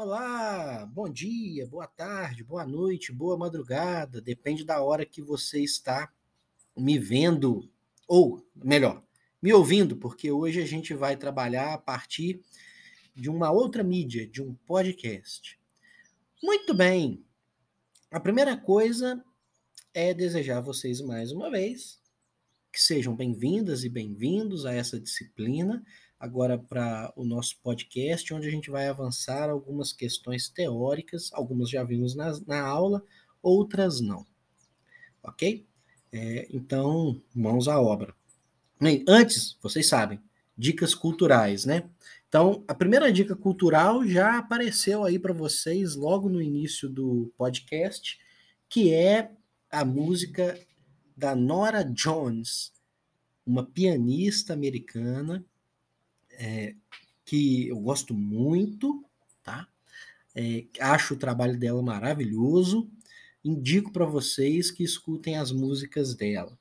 Olá, bom dia, boa tarde, boa noite, boa madrugada, depende da hora que você está me vendo, ou melhor, me ouvindo, porque hoje a gente vai trabalhar a partir de uma outra mídia, de um podcast. Muito bem, a primeira coisa é desejar a vocês mais uma vez que sejam bem-vindas e bem-vindos a essa disciplina agora para o nosso podcast, onde a gente vai avançar algumas questões teóricas, algumas já vimos na, na aula, outras não. Ok? É, então, mãos à obra. Bem, antes, vocês sabem, dicas culturais, né? Então, a primeira dica cultural já apareceu aí para vocês logo no início do podcast, que é a música da Nora Jones, uma pianista americana que eu gosto muito, tá? É, acho o trabalho dela maravilhoso. Indico para vocês que escutem as músicas dela.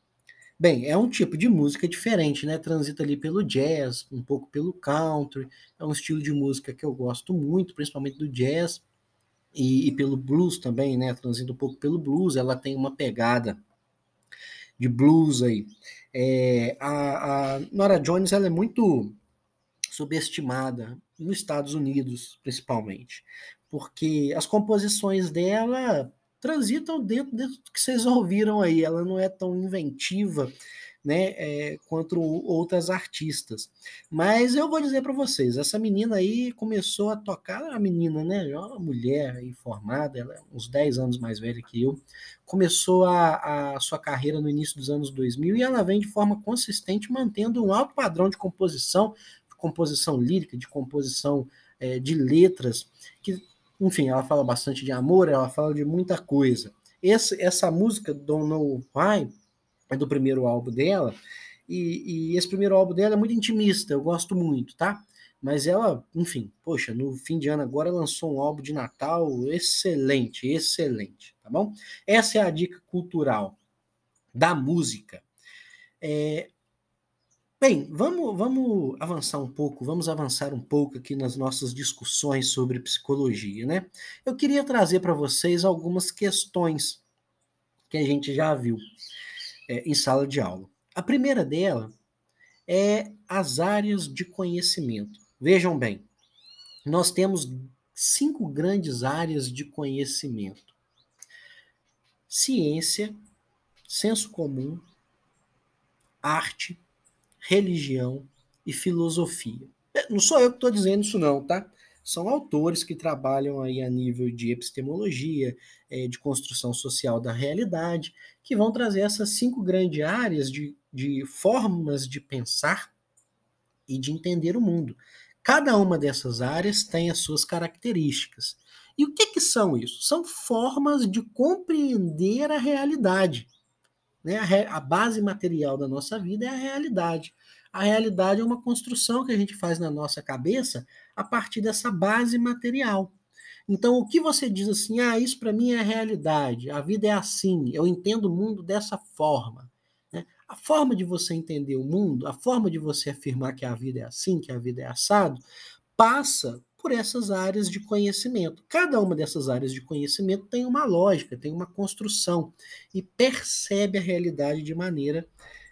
Bem, é um tipo de música diferente, né? Transita ali pelo jazz, um pouco pelo country. É um estilo de música que eu gosto muito, principalmente do jazz e, e pelo blues também, né? Transita um pouco pelo blues. Ela tem uma pegada de blues aí. É, a, a Nora Jones ela é muito subestimada nos Estados Unidos, principalmente, porque as composições dela transitam dentro, dentro do que vocês ouviram aí. Ela não é tão inventiva, né, é, quanto outras artistas. Mas eu vou dizer para vocês, essa menina aí começou a tocar, a menina, né, uma mulher informada, ela é uns 10 anos mais velha que eu, começou a, a sua carreira no início dos anos 2000 e ela vem de forma consistente mantendo um alto padrão de composição, composição lírica, de composição é, de letras, que, enfim, ela fala bastante de amor, ela fala de muita coisa. Esse, essa música, Don't Know Why, é do primeiro álbum dela, e, e, esse primeiro álbum dela é muito intimista, eu gosto muito, tá? Mas ela, enfim, poxa, no fim de ano agora lançou um álbum de Natal excelente, excelente, tá bom? Essa é a dica cultural da música. É, Bem, vamos, vamos avançar um pouco, vamos avançar um pouco aqui nas nossas discussões sobre psicologia, né? Eu queria trazer para vocês algumas questões que a gente já viu é, em sala de aula. A primeira dela é as áreas de conhecimento. Vejam bem, nós temos cinco grandes áreas de conhecimento: ciência, senso comum, arte, religião e filosofia. É, não sou eu que estou dizendo isso não, tá? São autores que trabalham aí a nível de epistemologia, é, de construção social da realidade, que vão trazer essas cinco grandes áreas de, de formas de pensar e de entender o mundo. Cada uma dessas áreas tem as suas características. E o que, que são isso? São formas de compreender a realidade. Né? A, a base material da nossa vida é a realidade. A realidade é uma construção que a gente faz na nossa cabeça a partir dessa base material. Então, o que você diz assim, ah, isso para mim é a realidade, a vida é assim, eu entendo o mundo dessa forma. Né? A forma de você entender o mundo, a forma de você afirmar que a vida é assim, que a vida é assado, passa por essas áreas de conhecimento. Cada uma dessas áreas de conhecimento tem uma lógica, tem uma construção e percebe a realidade de maneira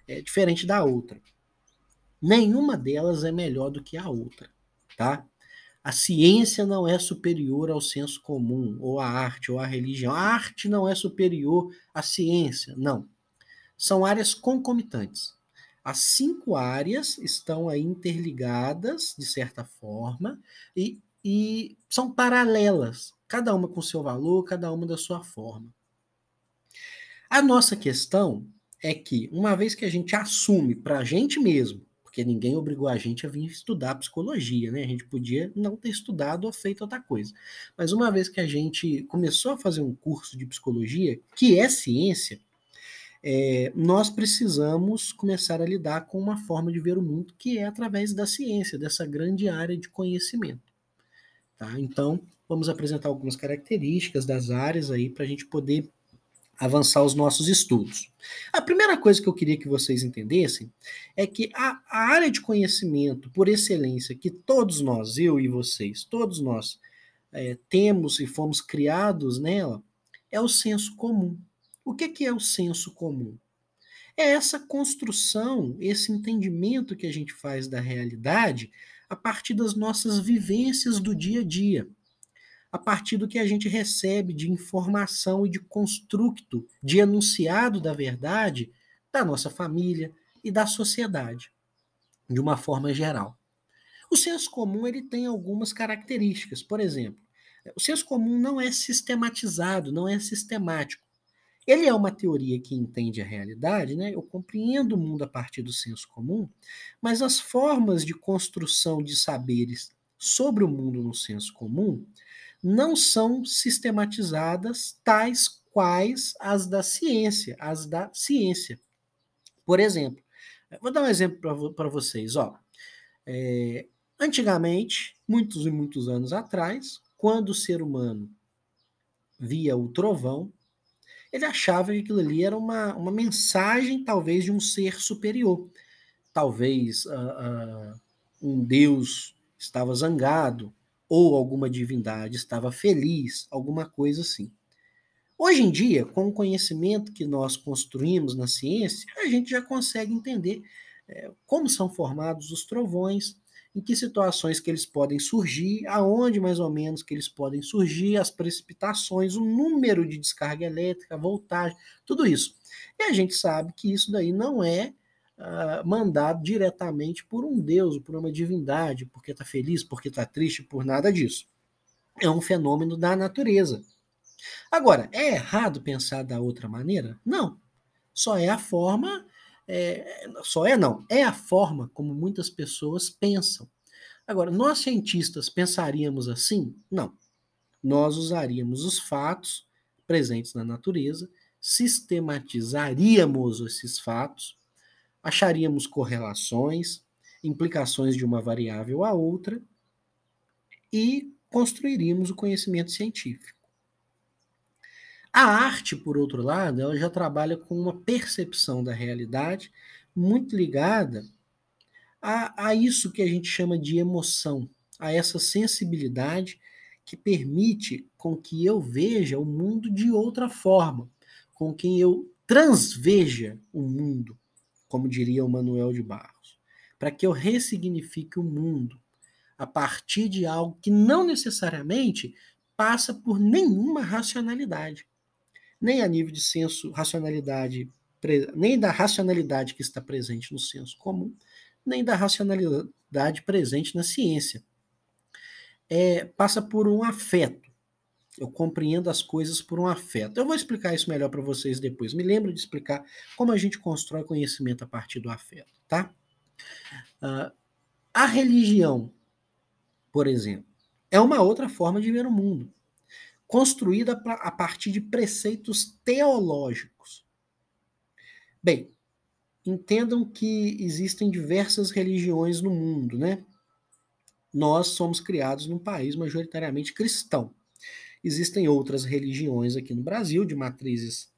é, diferente da outra. Nenhuma delas é melhor do que a outra, tá? A ciência não é superior ao senso comum, ou à arte, ou à religião. A arte não é superior à ciência, não. São áreas concomitantes. As cinco áreas estão aí interligadas, de certa forma, e, e são paralelas, cada uma com seu valor, cada uma da sua forma. A nossa questão é que, uma vez que a gente assume para a gente mesmo, porque ninguém obrigou a gente a vir estudar psicologia, né? A gente podia não ter estudado ou feito outra coisa. Mas uma vez que a gente começou a fazer um curso de psicologia, que é ciência, é, nós precisamos começar a lidar com uma forma de ver o mundo que é através da ciência, dessa grande área de conhecimento. Tá? Então, vamos apresentar algumas características das áreas aí para a gente poder avançar os nossos estudos. A primeira coisa que eu queria que vocês entendessem é que a, a área de conhecimento por excelência que todos nós, eu e vocês, todos nós é, temos e fomos criados nela é o senso comum. O que, que é o senso comum? É essa construção, esse entendimento que a gente faz da realidade a partir das nossas vivências do dia a dia, a partir do que a gente recebe de informação e de construto, de enunciado da verdade da nossa família e da sociedade, de uma forma geral. O senso comum ele tem algumas características. Por exemplo, o senso comum não é sistematizado, não é sistemático. Ele é uma teoria que entende a realidade, né? Eu compreendo o mundo a partir do senso comum, mas as formas de construção de saberes sobre o mundo no senso comum não são sistematizadas tais quais as da ciência, as da ciência. Por exemplo, vou dar um exemplo para vocês. Ó. É, antigamente, muitos e muitos anos atrás, quando o ser humano via o trovão, ele achava que aquilo ali era uma, uma mensagem, talvez, de um ser superior. Talvez uh, uh, um Deus estava zangado, ou alguma divindade estava feliz, alguma coisa assim. Hoje em dia, com o conhecimento que nós construímos na ciência, a gente já consegue entender é, como são formados os trovões, em que situações que eles podem surgir, aonde mais ou menos que eles podem surgir, as precipitações, o número de descarga elétrica, a voltagem, tudo isso. E a gente sabe que isso daí não é uh, mandado diretamente por um Deus, por uma divindade, porque está feliz, porque está triste, por nada disso. É um fenômeno da natureza. Agora, é errado pensar da outra maneira? Não. Só é a forma é, só é não, é a forma como muitas pessoas pensam. Agora, nós cientistas pensaríamos assim? Não. Nós usaríamos os fatos presentes na natureza, sistematizaríamos esses fatos, acharíamos correlações, implicações de uma variável a outra e construiríamos o conhecimento científico. A arte, por outro lado, ela já trabalha com uma percepção da realidade muito ligada a, a isso que a gente chama de emoção, a essa sensibilidade que permite com que eu veja o mundo de outra forma, com que eu transveja o mundo, como diria o Manuel de Barros, para que eu ressignifique o mundo a partir de algo que não necessariamente passa por nenhuma racionalidade nem a nível de senso, racionalidade, nem da racionalidade que está presente no senso comum, nem da racionalidade presente na ciência. É, passa por um afeto. Eu compreendo as coisas por um afeto. Eu vou explicar isso melhor para vocês depois. Me lembro de explicar como a gente constrói conhecimento a partir do afeto, tá? Uh, a religião, por exemplo, é uma outra forma de ver o mundo construída a partir de preceitos teológicos. Bem, entendam que existem diversas religiões no mundo, né? Nós somos criados num país majoritariamente cristão. Existem outras religiões aqui no Brasil, de matrizes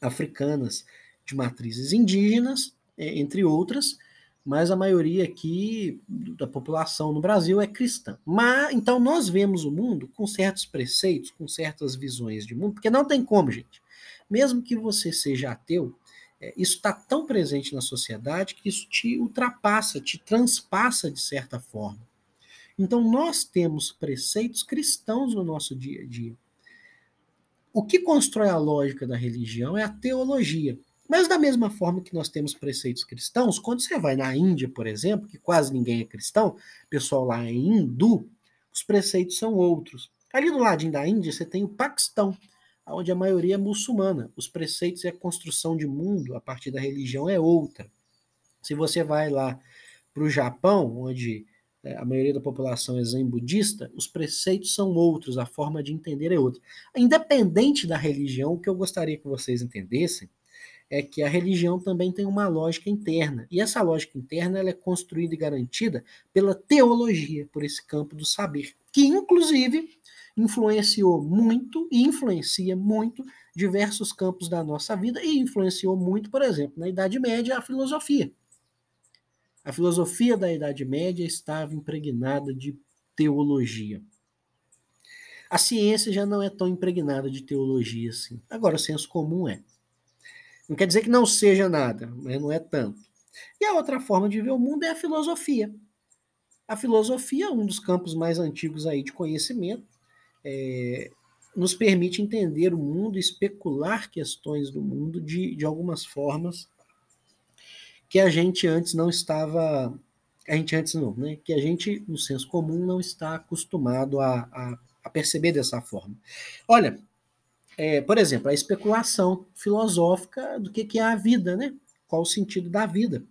africanas, de matrizes indígenas, entre outras, mas a maioria aqui da população no Brasil é cristã. Mas então nós vemos o mundo com certos preceitos, com certas visões de mundo, porque não tem como, gente. Mesmo que você seja ateu, é, isso está tão presente na sociedade que isso te ultrapassa, te transpassa de certa forma. Então nós temos preceitos cristãos no nosso dia a dia. O que constrói a lógica da religião é a teologia. Mas da mesma forma que nós temos preceitos cristãos, quando você vai na Índia, por exemplo, que quase ninguém é cristão, o pessoal lá é hindu, os preceitos são outros. Ali do ladinho da Índia, você tem o Paquistão, onde a maioria é muçulmana. Os preceitos e a construção de mundo a partir da religião é outra. Se você vai lá para o Japão, onde é, a maioria da população é zen budista, os preceitos são outros, a forma de entender é outra. Independente da religião, o que eu gostaria que vocês entendessem é que a religião também tem uma lógica interna. E essa lógica interna ela é construída e garantida pela teologia, por esse campo do saber, que inclusive influenciou muito e influencia muito diversos campos da nossa vida e influenciou muito, por exemplo, na Idade Média, a filosofia. A filosofia da Idade Média estava impregnada de teologia. A ciência já não é tão impregnada de teologia assim. Agora, o senso comum é. Não quer dizer que não seja nada, mas não é tanto. E a outra forma de ver o mundo é a filosofia. A filosofia, um dos campos mais antigos aí de conhecimento, é, nos permite entender o mundo, especular questões do mundo de, de algumas formas que a gente antes não estava, a gente antes não, né? Que a gente, no senso comum, não está acostumado a, a, a perceber dessa forma. Olha, é, por exemplo, a especulação filosófica do que, que é a vida, né? Qual o sentido da vida?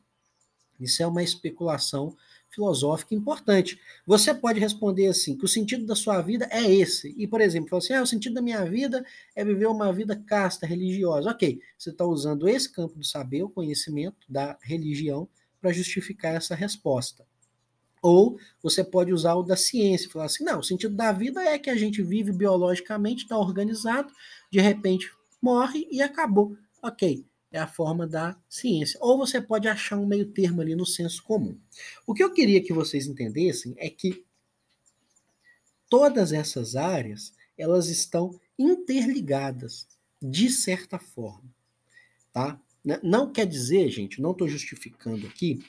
Isso é uma especulação filosófica importante. Você pode responder assim, que o sentido da sua vida é esse. E, por exemplo, falar assim, ah, o sentido da minha vida é viver uma vida casta, religiosa. Ok, você está usando esse campo do saber, o conhecimento da religião, para justificar essa resposta. Ou você pode usar o da ciência, falar assim, não, o sentido da vida é que a gente vive biologicamente, está organizado, de repente morre e acabou. Ok, é a forma da ciência. Ou você pode achar um meio termo ali no senso comum. O que eu queria que vocês entendessem é que todas essas áreas, elas estão interligadas de certa forma, tá? Não quer dizer, gente, não estou justificando aqui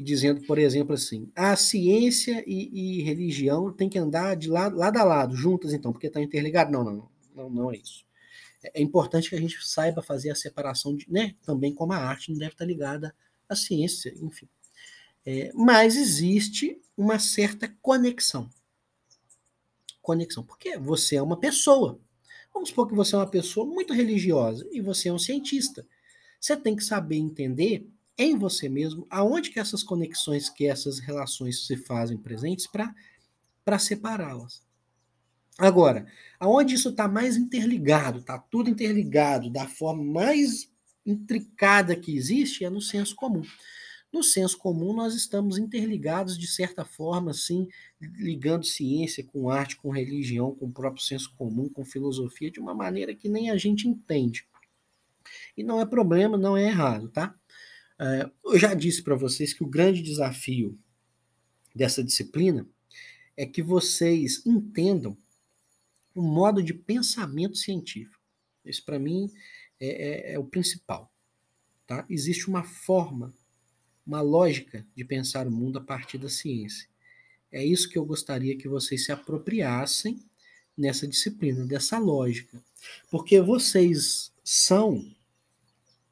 e dizendo, por exemplo, assim, a ciência e, e religião tem que andar de lado, lado a lado, juntas, então, porque está interligado. Não, não, não, não, é isso. É, é importante que a gente saiba fazer a separação, de, né? Também como a arte não deve estar ligada à ciência, enfim. É, mas existe uma certa conexão. Conexão, porque você é uma pessoa. Vamos supor que você é uma pessoa muito religiosa e você é um cientista. Você tem que saber entender em você mesmo aonde que essas conexões, que essas relações se fazem presentes para separá-las. Agora, aonde isso está mais interligado, está tudo interligado da forma mais intricada que existe, é no senso comum. No senso comum, nós estamos interligados de certa forma, assim, ligando ciência com arte, com religião, com o próprio senso comum, com filosofia, de uma maneira que nem a gente entende. E não é problema, não é errado, tá? É, eu já disse para vocês que o grande desafio dessa disciplina é que vocês entendam o modo de pensamento científico. Isso, para mim, é, é, é, o principal. Tá? Existe uma forma, uma lógica de pensar o mundo a partir da ciência. É isso que eu gostaria que vocês se apropriassem nessa disciplina, dessa lógica. Porque vocês são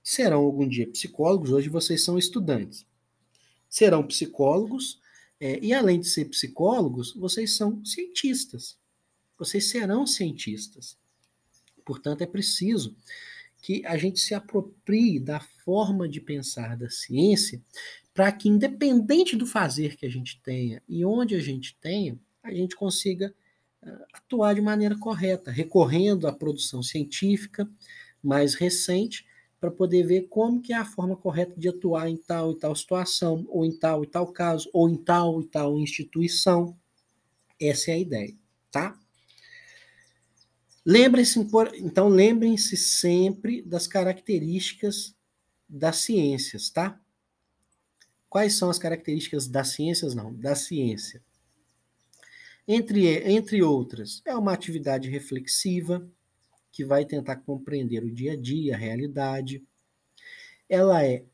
serão algum dia psicólogos, hoje vocês são estudantes. Serão psicólogos, é, e além de ser psicólogos, vocês são cientistas. Vocês serão cientistas. Portanto, é preciso que a gente se aproprie da forma de pensar da ciência, para que, independente do fazer que a gente tenha e onde a gente tenha, a gente consiga uh, atuar de maneira correta, recorrendo à produção científica mais recente para poder ver como que é a forma correta de atuar em tal e tal situação, ou em tal e tal caso, ou em tal e tal instituição. Essa é a ideia, tá? Lembrem-se, então, lembrem-se sempre das características das ciências, tá? Quais são as características das ciências? Não, da ciência. Entre, entre outras, é uma atividade reflexiva, que vai tentar compreender o dia a dia, a realidade. Ela é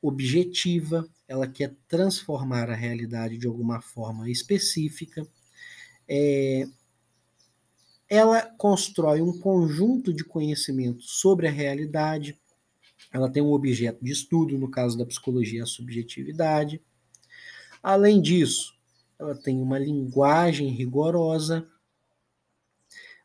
objetiva, ela quer transformar a realidade de alguma forma específica. É, ela constrói um conjunto de conhecimentos sobre a realidade. Ela tem um objeto de estudo, no caso da psicologia, a subjetividade. Além disso, ela tem uma linguagem rigorosa,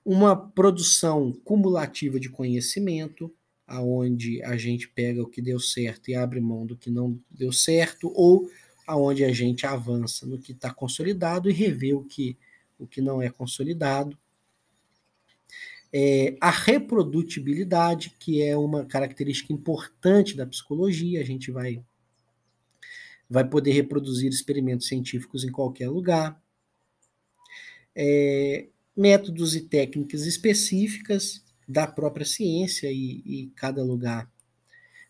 uma produção cumulativa de conhecimento, aonde a gente pega o que deu certo e abre mão do que não deu certo, ou aonde a gente avança no que está consolidado e revê o que, o que não é consolidado. É, a reprodutibilidade, que é uma característica importante da psicologia, a gente vai, vai poder reproduzir experimentos científicos em qualquer lugar. É, métodos e técnicas específicas da própria ciência e, e cada lugar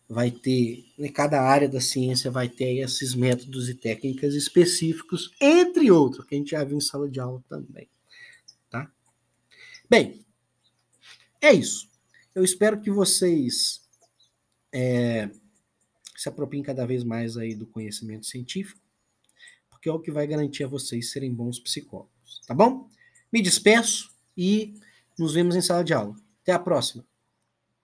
vai ter, né, cada área da ciência vai ter esses métodos e técnicas específicos, entre outros, que a gente já viu em sala de aula também. Tá? Bem, é isso. Eu espero que vocês é, se apropriem cada vez mais aí do conhecimento científico, porque é o que vai garantir a vocês serem bons psicólogos, tá bom? Me despeço e nos vemos em sala de aula. Até a próxima.